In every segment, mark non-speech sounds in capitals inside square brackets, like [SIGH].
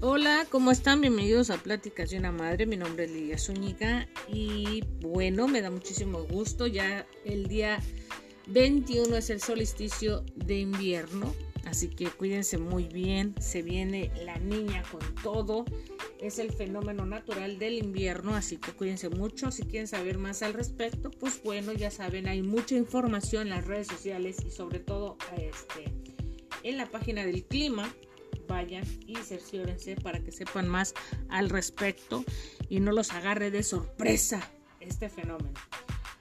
Hola, ¿cómo están? Bienvenidos a Pláticas de una Madre. Mi nombre es Lidia Zúñiga y bueno, me da muchísimo gusto. Ya el día 21 es el solsticio de invierno, así que cuídense muy bien. Se viene la niña con todo. Es el fenómeno natural del invierno, así que cuídense mucho. Si quieren saber más al respecto, pues bueno, ya saben, hay mucha información en las redes sociales y sobre todo este, en la página del clima vayan y cerciórense para que sepan más al respecto y no los agarre de sorpresa este fenómeno.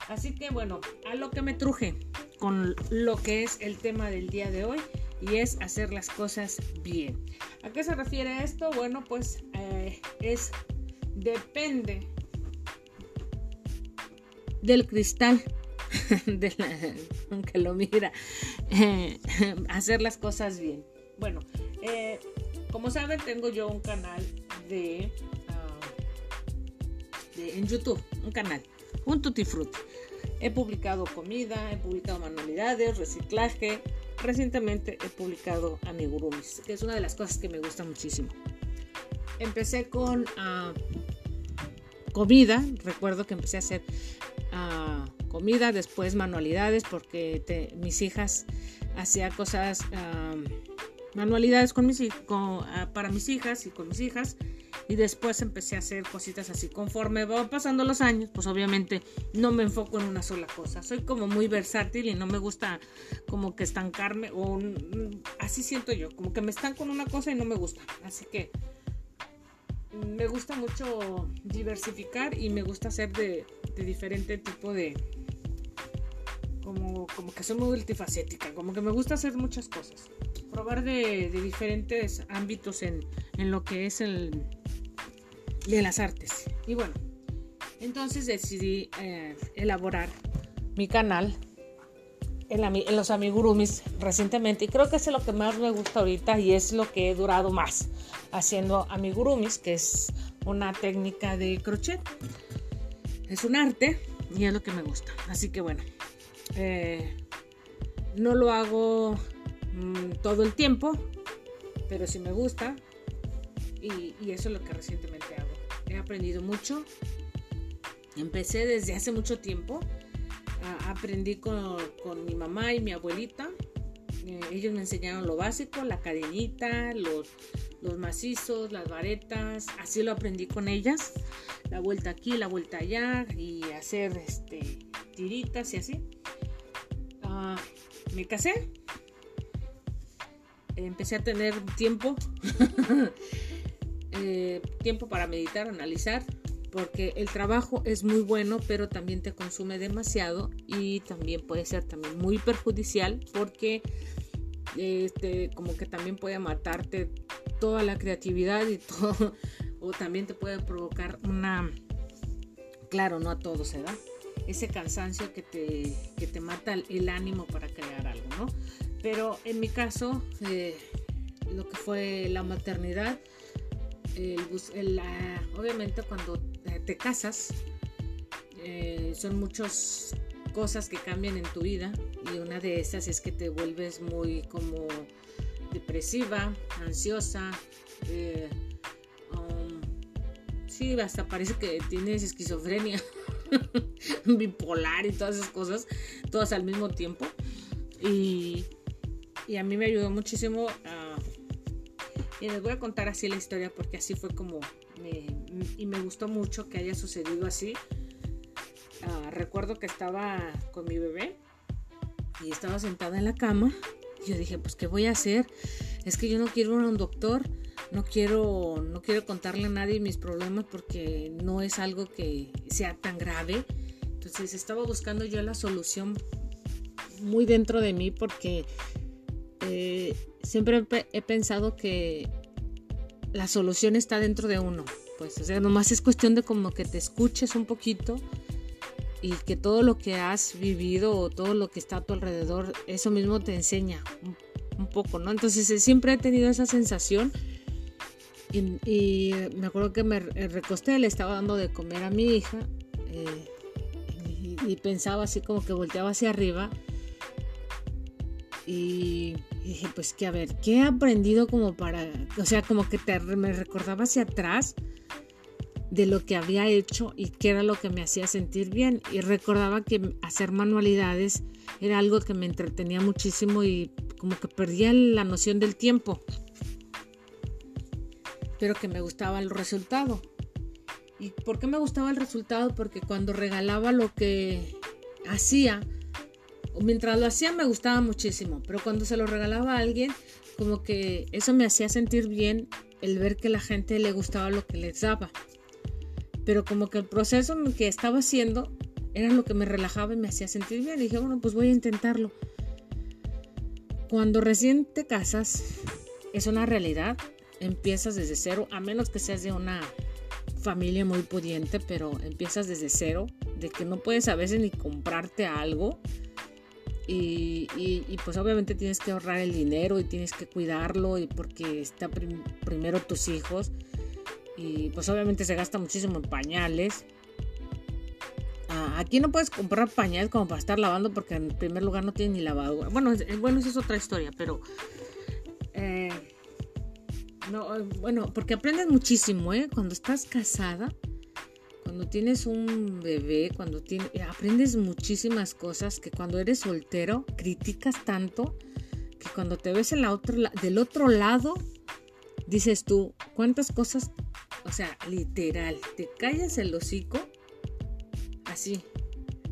Así que bueno, a lo que me truje con lo que es el tema del día de hoy y es hacer las cosas bien. ¿A qué se refiere esto? Bueno, pues eh, es depende del cristal [LAUGHS] de aunque lo mira eh, hacer las cosas bien. Bueno, eh, como saben, tengo yo un canal de, ah, en YouTube, un canal, un Tutti Frutti. He publicado comida, he publicado manualidades, reciclaje. Recientemente he publicado amigurumis, que es una de las cosas que me gusta muchísimo. Empecé con uh, comida, recuerdo que empecé a hacer uh, comida, después manualidades, porque mis hijas hacían cosas manualidades con mis, ah, para mis hijas y con mis hijas. Y después empecé a hacer cositas así. Conforme van pasando los años, pues obviamente no me enfoco en una sola cosa. Soy como muy versátil y no me gusta como que estancarme. O así siento yo, como que me estanco en una cosa y no me gusta. Así que me gusta mucho diversificar y me gusta hacer de, de diferente tipo de, como, como que soy muy multifacética, como que me gusta hacer muchas cosas probar de, diferentes ámbitos en, lo que es el de las artes. Y bueno, entonces decidí eh, elaborar mi canal en, los amigurumis recientemente y creo que es lo que más me gusta ahorita y es lo que he durado más haciendo amigurumis, que es una técnica de crochet. Es un arte y es lo que me gusta. Así que bueno, eh, no lo hago Mm, todo el tiempo, pero sí me gusta y, eso es lo que recientemente hago. He aprendido mucho. Empecé desde hace mucho tiempo. aprendí con, mi mamá y mi abuelita. Eh, ellos me enseñaron lo básico, la cadenita, los, los macizos, las varetas. Así lo aprendí con ellas. La vuelta aquí, la vuelta allá y hacer este, tiritas y así. Ah, me casé empecé a tener tiempo, [LAUGHS] eh, tiempo para meditar, analizar, porque el trabajo es muy bueno, pero también te consume demasiado y también puede ser también muy perjudicial porque este, como que también puede matarte toda la creatividad y [LAUGHS] todo, o también te puede provocar una, claro, no a todos se da, ese cansancio que te, que te mata el ánimo para crear algo, ¿no? Pero en mi caso, eh, lo que fue la maternidad, obviamente cuando te casas, eh, son muchas cosas que cambian en tu vida y una de esas es que te vuelves muy como depresiva, ansiosa, eh, um, sí, hasta parece que tienes esquizofrenia, [LAUGHS] bipolar y todas esas cosas, todas al mismo tiempo. Y y a mí me ayudó muchísimo. Y les voy a contar así la historia porque así fue como me, y me gustó mucho que haya sucedido así. Ah, recuerdo que estaba con mi bebé y estaba sentada en la cama. Y yo dije, pues, ¿qué voy a hacer? Es que yo no quiero ir a un doctor, no quiero, no quiero contarle a nadie mis problemas porque no es algo que sea tan grave. Entonces estaba buscando yo la solución muy dentro de mí porque eh, siempre he pensado que la solución está dentro de uno. Pues, o sea, nomás es cuestión de como que te escuches un poquito y que todo lo que has vivido o todo lo que está a tu alrededor, eso mismo te enseña un, poco, ¿no? Entonces siempre he tenido esa sensación Y, me acuerdo que me recosté, le estaba dando de comer a mi hija eh, y, pensaba así como que volteaba hacia arriba y, dije pues que a ver, ¿qué he aprendido como para, o sea, como que me recordaba hacia atrás de lo que había hecho y qué era lo que me hacía sentir bien y recordaba que hacer manualidades era algo que me entretenía muchísimo y como que perdía la noción del tiempo pero que me gustaba el resultado. ¿Y por qué me gustaba el resultado? Porque cuando regalaba lo que hacía, mientras lo hacía me gustaba muchísimo, pero cuando se lo regalaba a alguien, como que eso me hacía sentir bien el ver que la gente le gustaba lo que les daba. Pero como que el proceso que estaba haciendo era lo que me relajaba y me hacía sentir bien. Y dije, bueno, pues voy a intentarlo. Cuando recién te casas, es una realidad empiezas desde cero, a menos que seas de una familia muy pudiente, pero empiezas desde cero, de que no puedes a veces ni comprarte algo. Y, pues obviamente tienes que ahorrar el dinero y tienes que cuidarlo y porque está primero tus hijos y pues obviamente se gasta muchísimo en pañales. Aquí no puedes comprar pañales como para estar lavando porque en primer lugar no tiene ni lavadora. Bueno, bueno, esa es otra historia, pero eh, no, eh, bueno, porque aprendes muchísimo, ¿eh? Cuando estás casada, cuando tienes un bebé, cuando tienes, eh, aprendes muchísimas cosas que cuando eres soltero criticas tanto que cuando te ves en la otra, del otro lado dices tú, ¿cuántas cosas? O sea, literal, te callas el hocico así.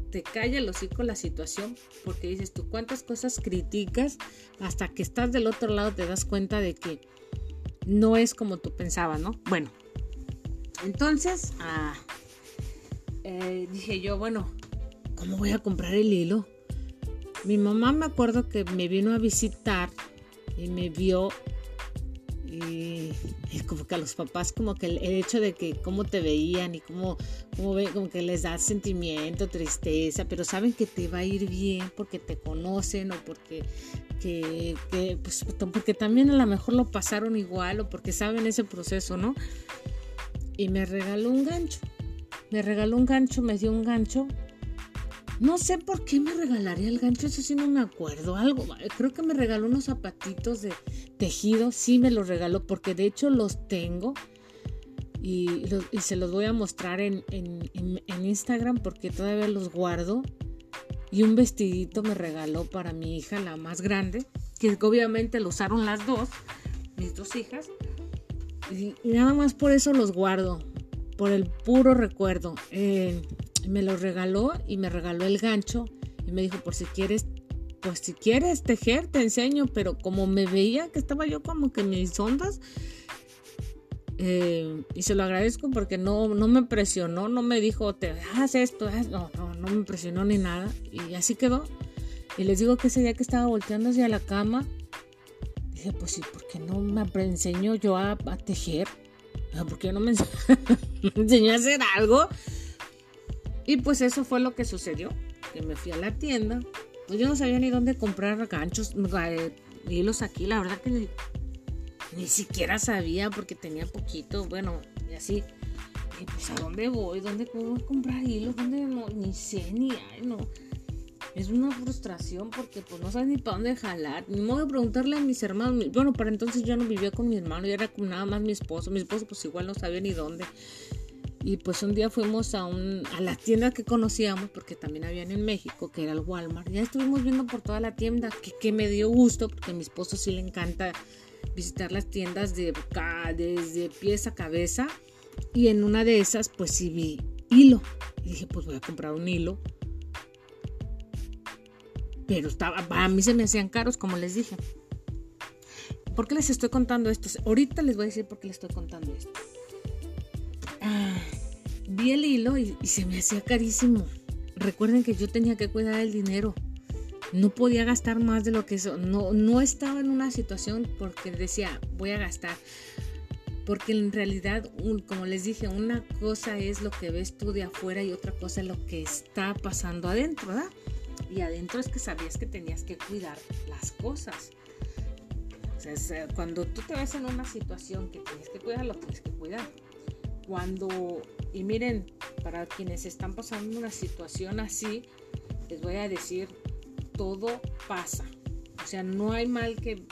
Te calla el hocico la situación porque dices tú cuántas cosas criticas hasta que estás del otro lado te das cuenta de que no es como tú pensabas, ¿no? Bueno, entonces ah, eh, dije yo, bueno, ¿cómo voy a comprar el hilo? Mi mamá me acuerdo que me vino a visitar y me vio y, como que a los papás como que el, hecho de que cómo te veían y cómo, cómo ve, como que les da sentimiento, tristeza, pero saben que te va a ir bien porque te conocen o porque que, pues, porque también a lo mejor lo pasaron igual o porque saben ese proceso, ¿no? Y me regaló un gancho. Me regaló un gancho, me dio un gancho no sé por qué me regalaría el gancho, eso sí no me acuerdo. Algo, creo que me regaló unos zapatitos de tejido, sí me los regaló, porque de hecho los tengo y, se los voy a mostrar en, Instagram porque todavía los guardo. Y un vestidito me regaló para mi hija, la más grande, que obviamente lo usaron las dos, mis dos hijas. Y, nada más por eso los guardo, por el puro recuerdo. Eh, me lo regaló y me regaló el gancho y me dijo, por si quieres, pues si quieres tejer, te enseño, pero como me veía que estaba yo como que mis ondas, eh, y se lo agradezco porque no, no me presionó, no me dijo, te haz esto, no, no, no me presionó ni nada, y así quedó. Y les digo que ese día que estaba volteando hacia la cama, dije, pues sí, ¿por qué no me enseño yo a, tejer? ¿Por qué no me, [LAUGHS] enseñó a hacer algo? Y pues eso fue lo que sucedió, que me fui a la tienda, pues yo no sabía ni dónde comprar ganchos, eh, hilos aquí, la verdad que ni, siquiera sabía porque tenía poquito, bueno, y así. Y pues a dónde voy, dónde puedo comprar hilos, dónde no, ni sé, ni hay, no. Es una frustración porque pues no sabes ni para dónde jalar. Ni modo de preguntarle a mis hermanos. Bueno, para entonces yo no vivía con mi hermano, yo era con nada más mi esposo. Mi esposo pues igual no sabía ni dónde. Y pues un día fuimos a, un, a la tienda que conocíamos, porque también habían en México, que era el Walmart. Ya estuvimos viendo por toda la tienda, que, me dio gusto, porque a mi esposo sí le encanta visitar las tiendas de, desde pies a cabeza. Y en una de esas, pues sí vi hilo. Y dije, pues voy a comprar un hilo. Pero estaba, a mí se me hacían caros, como les dije. ¿Por qué les estoy contando esto? Ahorita les voy a decir por qué les estoy contando esto vi el hilo y, se me hacía carísimo. Recuerden que yo tenía que cuidar el dinero. No podía gastar más de lo que eso. No, no estaba en una situación porque decía, voy a gastar. Porque en realidad, como les dije, una cosa es lo que ves tú de afuera y otra cosa es lo que está pasando adentro, ¿verdad? Y adentro es que sabías que tenías que cuidar las cosas. Sea, cuando tú te ves en una situación que tienes que cuidar, lo tienes que cuidar. Cuando, y miren, para quienes están pasando una situación así, les voy a decir, todo pasa. O sea, no hay mal que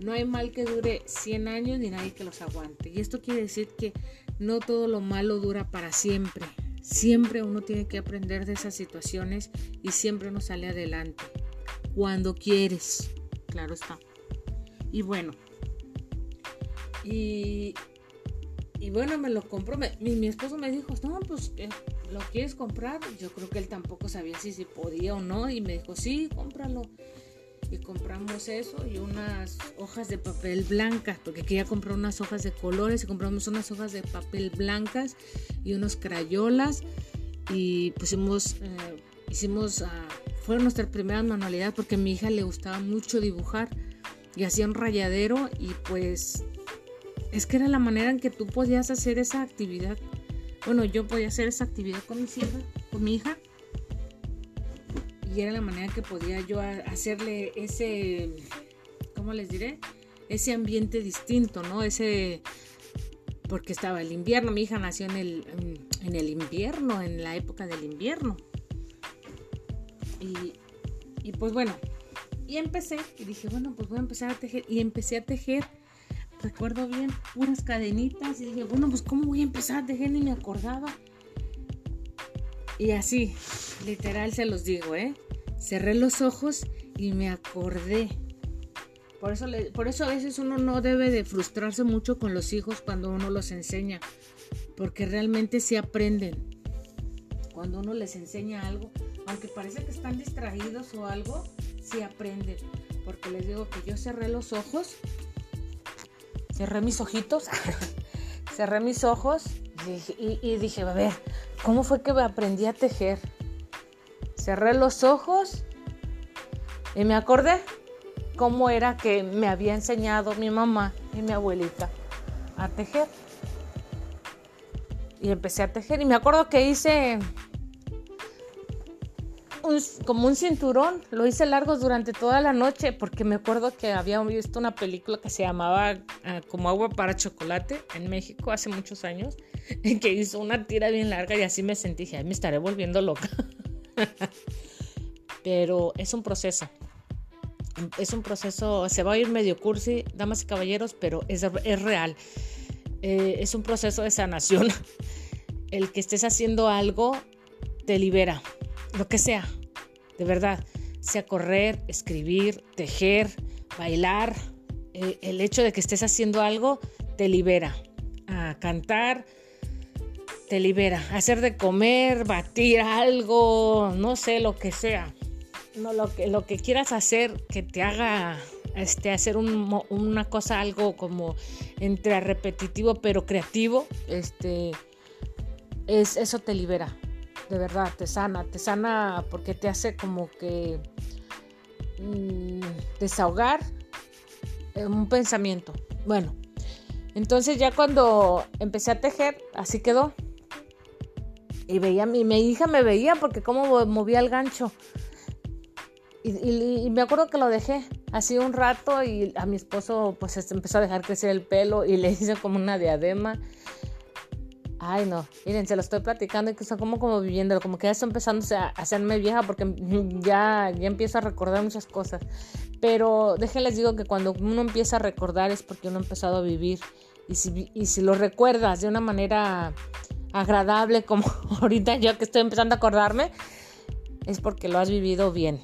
no hay mal que dure 100 años ni nadie que los aguante. Y esto quiere decir que no todo lo malo dura para siempre. Siempre uno tiene que aprender de esas situaciones y siempre uno sale adelante. Cuando quieres, claro está. Y bueno, y, y bueno, me lo compró. mi, esposo me dijo, no, pues, eh, ¿lo quieres comprar? Yo creo que él tampoco sabía si, si podía o no. Y me dijo, sí, cómpralo y compramos eso y unas hojas de papel blancas, porque quería comprar unas hojas de colores y compramos unas hojas de papel blancas y unos crayolas y pusimos, eh, hicimos, uh, fue nuestra primera manualidad porque a mi hija le gustaba mucho dibujar y hacía un rayadero y pues es que era la manera en que tú podías hacer esa actividad. Bueno, yo podía hacer esa actividad con con mi hija y era la manera que podía yo hacerle ese, ¿cómo les diré? Ese ambiente distinto, ¿no? Ese, porque estaba el invierno, mi hija nació en el, en el invierno, en la época del invierno. Y, y pues bueno, y empecé, y dije, bueno, pues voy a empezar a tejer, y empecé a tejer, recuerdo bien, unas cadenitas, y dije, bueno, pues ¿cómo voy a empezar a tejer? Ni me acordaba. Y así, literal se los digo, ¿eh? Cerré los ojos y me acordé. Por eso, por eso a veces uno no debe de frustrarse mucho con los hijos cuando uno los enseña, porque realmente se aprenden. Cuando uno les enseña algo, aunque parece que están distraídos o algo, sí aprenden. Porque les digo que yo cerré los ojos, cerré mis ojitos, [LAUGHS] cerré mis ojos y, y dije, a ver, ¿cómo fue que aprendí a tejer? Cerré los ojos y me acordé cómo era que me había enseñado mi mamá y mi abuelita a tejer. Y empecé a tejer y me acuerdo que hice como un cinturón, lo hice largo durante toda la noche porque me acuerdo que había visto una película que se llamaba ah, como agua para chocolate en México hace muchos años, [LAUGHS] que hizo una tira bien larga y así me sentí, dije, me estaré volviendo loca. [LAUGHS] pero es un proceso. Es un proceso, se va a ir medio cursi, damas y caballeros, pero es, es real. Eh, es un proceso de sanación. [LAUGHS] El que estés haciendo algo te libera, lo que sea, de verdad. Sea correr, escribir, tejer, bailar. Eh, el hecho de que estés haciendo algo te libera. A cantar, te libera. Hacer de comer, batir algo, no sé, lo que sea. No, lo que, lo que quieras hacer que te haga este, hacer una cosa algo como entre repetitivo pero creativo, este, es, eso te libera, de verdad, te sana, te sana porque te hace como que mm, desahogar un pensamiento. Bueno, entonces ya cuando empecé a tejer, así quedó. Y veía, mi, mi hija me veía porque cómo movía el gancho. Y, me acuerdo que lo dejé así un rato y a mi esposo pues empezó a dejar crecer el pelo y le [LAUGHS] hice como una diadema. Ay, no, miren, se lo estoy platicando y que está como, como viviéndolo, como que ya está empezando a hacerme vieja porque [LAUGHS] ya, ya empiezo a recordar muchas cosas. Pero déjenles digo que cuando uno empieza a recordar es porque uno ha empezado a vivir. Y si, y si lo recuerdas de una manera agradable [LAUGHS] como ahorita yo que estoy empezando a acordarme, es porque lo has vivido bien.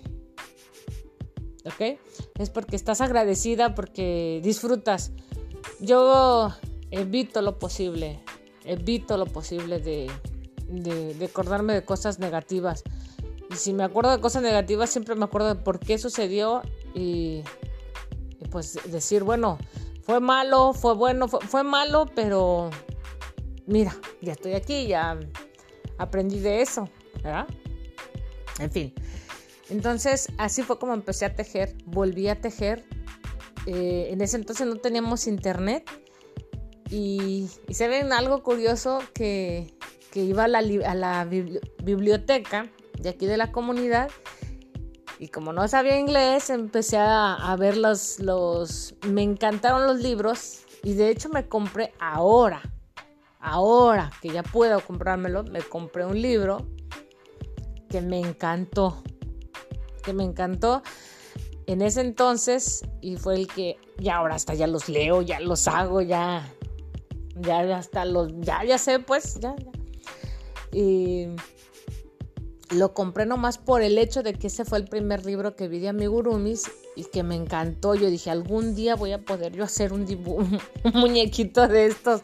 ¿Ok? Es porque estás agradecida, porque disfrutas. Yo evito lo posible, evito lo posible de, de, acordarme de cosas negativas. Y si me acuerdo de cosas negativas, siempre me acuerdo de por qué sucedió y, pues decir, bueno, fue malo, fue bueno, fue, fue malo, pero mira, ya estoy aquí, ya aprendí de eso, ¿verdad? En fin. Entonces, así fue como empecé a tejer, volví a tejer. Eh, en ese entonces no teníamos internet y, se ven algo curioso que, iba a la, biblioteca de aquí de la comunidad Y como no sabía inglés, empecé a, a ver los, los... Me encantaron los libros y de hecho me compré ahora, ahora que ya puedo comprármelo, me compré un libro que me encantó, que me encantó en ese entonces y fue el que ya ahora hasta ya los leo, ya los hago, ya, ya, hasta los, ya, ya sé, pues, ya, ya. Y lo compré nomás por el hecho de que ese fue el primer libro que vi de amigurumis y que me encantó. Yo dije, algún día voy a poder yo hacer un, [LAUGHS] un muñequito de estos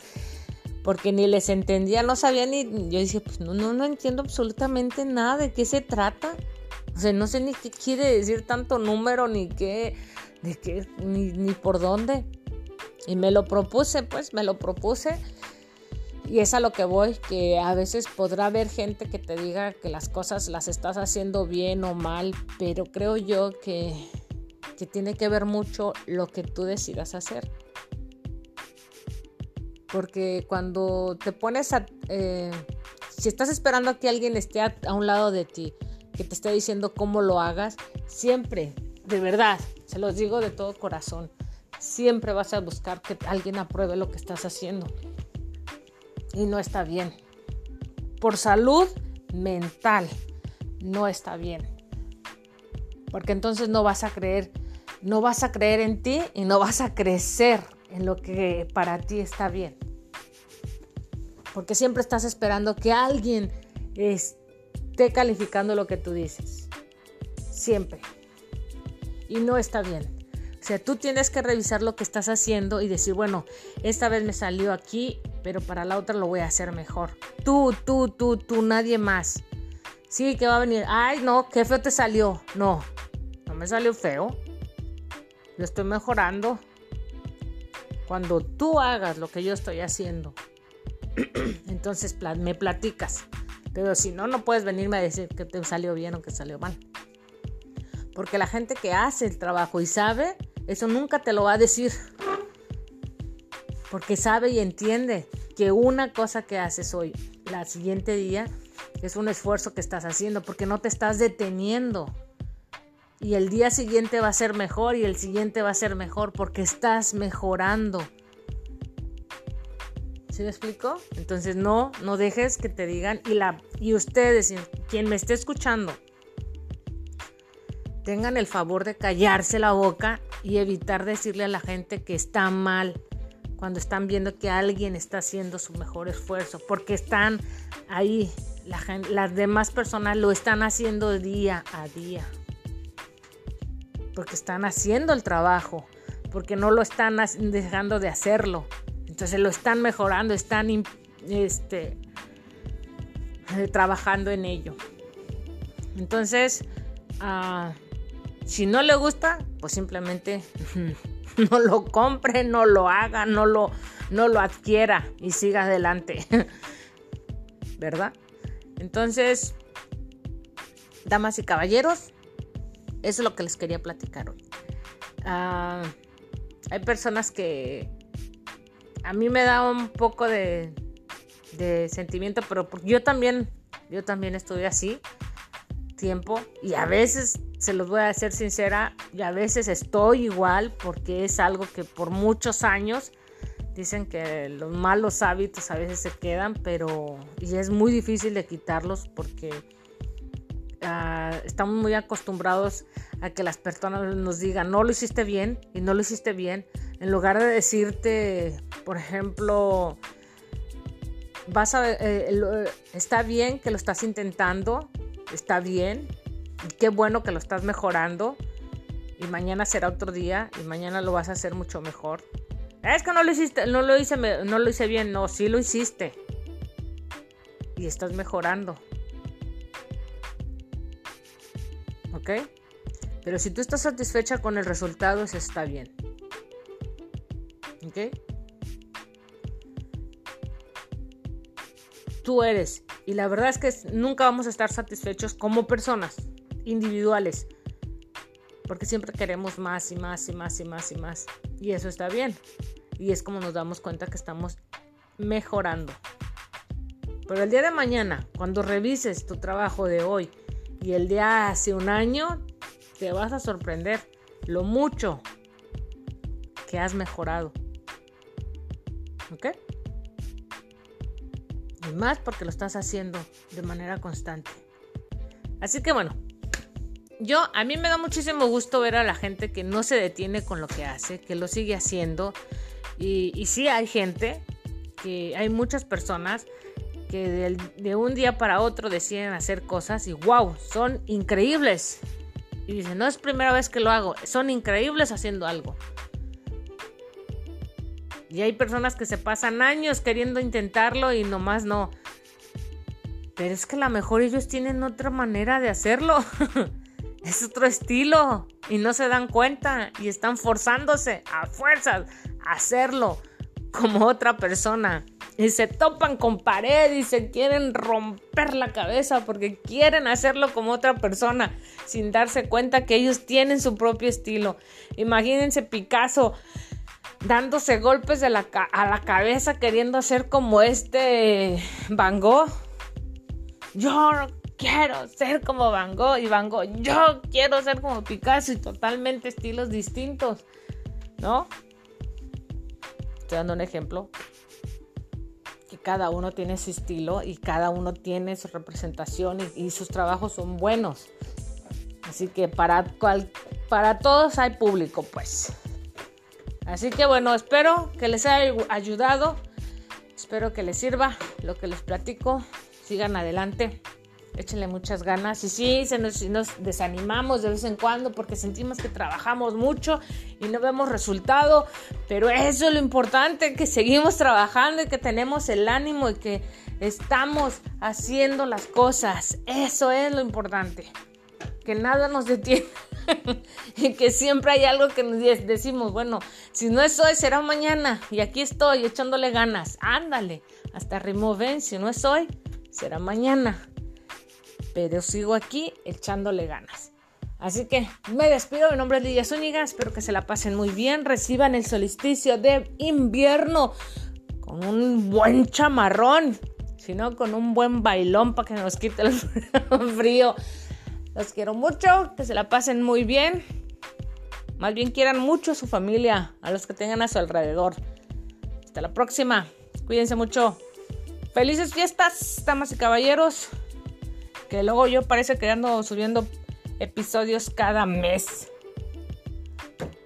porque ni les entendía, no sabía ni, yo dije, pues no, no, no entiendo absolutamente nada de qué se trata. O sea, no sé ni qué quiere decir tanto número, ni qué, de qué, ni, ni por dónde. Y me lo propuse, pues, me lo propuse. Y es a lo que voy, que a veces podrá haber gente que te diga que las cosas las estás haciendo bien o mal, pero creo yo que, que tiene que ver mucho lo que tú decidas hacer. Porque cuando te pones a... Eh, si estás esperando a que alguien esté a, un lado de ti, que te esté diciendo cómo lo hagas, siempre, de verdad, se los digo de todo corazón, siempre vas a buscar que alguien apruebe lo que estás haciendo. Y no está bien. Por salud mental, no está bien. Porque entonces no vas a creer, no vas a creer en ti y no vas a crecer en lo que para ti está bien porque siempre estás esperando que alguien esté calificando lo que tú dices. Siempre. Y no está bien. O sea, tú tienes que revisar lo que estás haciendo y decir, bueno, esta vez me salió aquí, pero para la otra lo voy a hacer mejor. Tú, tú, tú, tú, nadie más. Sí, que va a venir. Ay, no, qué feo te salió. No, no me salió feo. Lo estoy mejorando. Cuando tú hagas lo que yo estoy haciendo [CLEARS THROAT] Entonces me platicas. Pero si no, no puedes venirme a decir que te salió bien o que salió mal. Porque la gente que hace el trabajo y sabe, eso nunca te lo va a decir. Porque sabe y entiende que una cosa que haces hoy, la siguiente día, es un esfuerzo que estás haciendo porque no te estás deteniendo. Y el día siguiente va a ser mejor y el siguiente va a ser mejor porque estás mejorando. ¿Sí me explico? Entonces no, no dejes que te digan y, la, y ustedes, quien me esté escuchando, tengan el favor de callarse la boca y evitar decirle a la gente que está mal cuando están viendo que alguien está haciendo su mejor esfuerzo, porque están ahí, las demás personas lo están haciendo día a día, porque están haciendo el trabajo, porque no lo están dejando de hacerlo. Entonces lo están mejorando, están este, trabajando en ello. Entonces, ah, si no le gusta, pues simplemente [LAUGHS] no lo compre, no lo haga, no lo, no lo adquiera y siga adelante. [LAUGHS] ¿Verdad? Entonces, damas y caballeros, eso es lo que les quería platicar hoy. Ah, hay personas que a mí me da un poco de, sentimiento, pero yo también, yo también estuve así y a veces, se los voy a decir sincera, y a veces estoy igual porque es algo que por muchos años dicen que los malos hábitos a veces se quedan, pero y es muy difícil de quitarlos porque ah, estamos muy acostumbrados a que las personas nos digan no lo hiciste bien y no lo hiciste bien en lugar de decirte, por ejemplo, vas a, eh, eh, está bien que lo estás intentando, está bien, qué bueno que lo estás mejorando y mañana será otro día y mañana lo vas a hacer mucho mejor. Es que no lo hiciste, no lo hice, no lo hice bien, no, sí lo hiciste y estás mejorando. ¿Ok? Pero si tú estás satisfecha con el resultado, eso está bien. ¿Ok? Tú eres. Y la verdad es que nunca vamos a estar satisfechos como personas individuales. Porque siempre queremos más y más y más y más y más. Y eso está bien. Y es como nos damos cuenta que estamos mejorando. Pero el día de mañana, cuando revises tu trabajo de hoy y el de hace un año, te vas a sorprender lo mucho que has mejorado. ¿Ok? Y más porque lo estás haciendo de manera constante. Así que bueno, yo a mí me da muchísimo gusto ver a la gente que no se detiene con lo que hace, que lo sigue haciendo. Y, sí hay gente, que hay muchas personas que de, de, un día para otro deciden hacer cosas y wow, son increíbles. Y dicen, no es primera vez que lo hago, son increíbles haciendo algo. Y hay personas que se pasan años queriendo intentarlo y nomás no. Pero es que a lo mejor ellos tienen otra manera de hacerlo. [LAUGHS] es otro estilo y no se dan cuenta y están forzándose a fuerzas a hacerlo como otra persona y se topan con pared y se quieren romper la cabeza porque quieren hacerlo como otra persona sin darse cuenta que ellos tienen su propio estilo. Imagínense Picasso dándose golpes a la cabeza queriendo hacer como este Van Gogh. Yo quiero ser como Van Gogh y Van Gogh, yo quiero ser como Picasso y totalmente estilos distintos, ¿no? Estoy dando un ejemplo. Que cada uno tiene su estilo y cada uno tiene su representación y, y sus trabajos son buenos. Así que para, cual, para todos hay público, pues. Así que bueno, espero que les haya ayudado. Espero que les sirva lo que les platico. Sigan adelante échenle muchas ganas. Y sí, se nos, nos, desanimamos de vez en cuando porque sentimos que trabajamos mucho y no vemos resultado, pero eso es lo importante, que seguimos trabajando y que tenemos el ánimo y que estamos haciendo las cosas. Eso es lo importante, que nada nos detiene. [LAUGHS] que siempre hay algo que nos decimos, bueno, si no es hoy, será mañana. Y aquí estoy echándole ganas. Ándale, hasta ven, si no es hoy, será mañana pero sigo aquí echándole ganas. Así que me despido, mi nombre es Lidia Zúñiga, espero que se la pasen muy bien, reciban el solsticio de invierno con un buen chamarrón, sino con un buen bailón para que nos quite el [LAUGHS] frío. Los quiero mucho, que se la pasen muy bien. Más bien quieran mucho a su familia, a los que tengan a su alrededor. Hasta la próxima. Cuídense mucho. Felices fiestas, damas y caballeros que luego yo parece que ando subiendo episodios cada mes.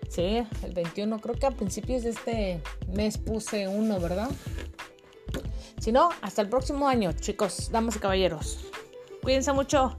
Sí, el 21, creo que a principios de este mes puse uno, ¿verdad? Si no, hasta el próximo año, chicos, damas y caballeros. Cuídense mucho.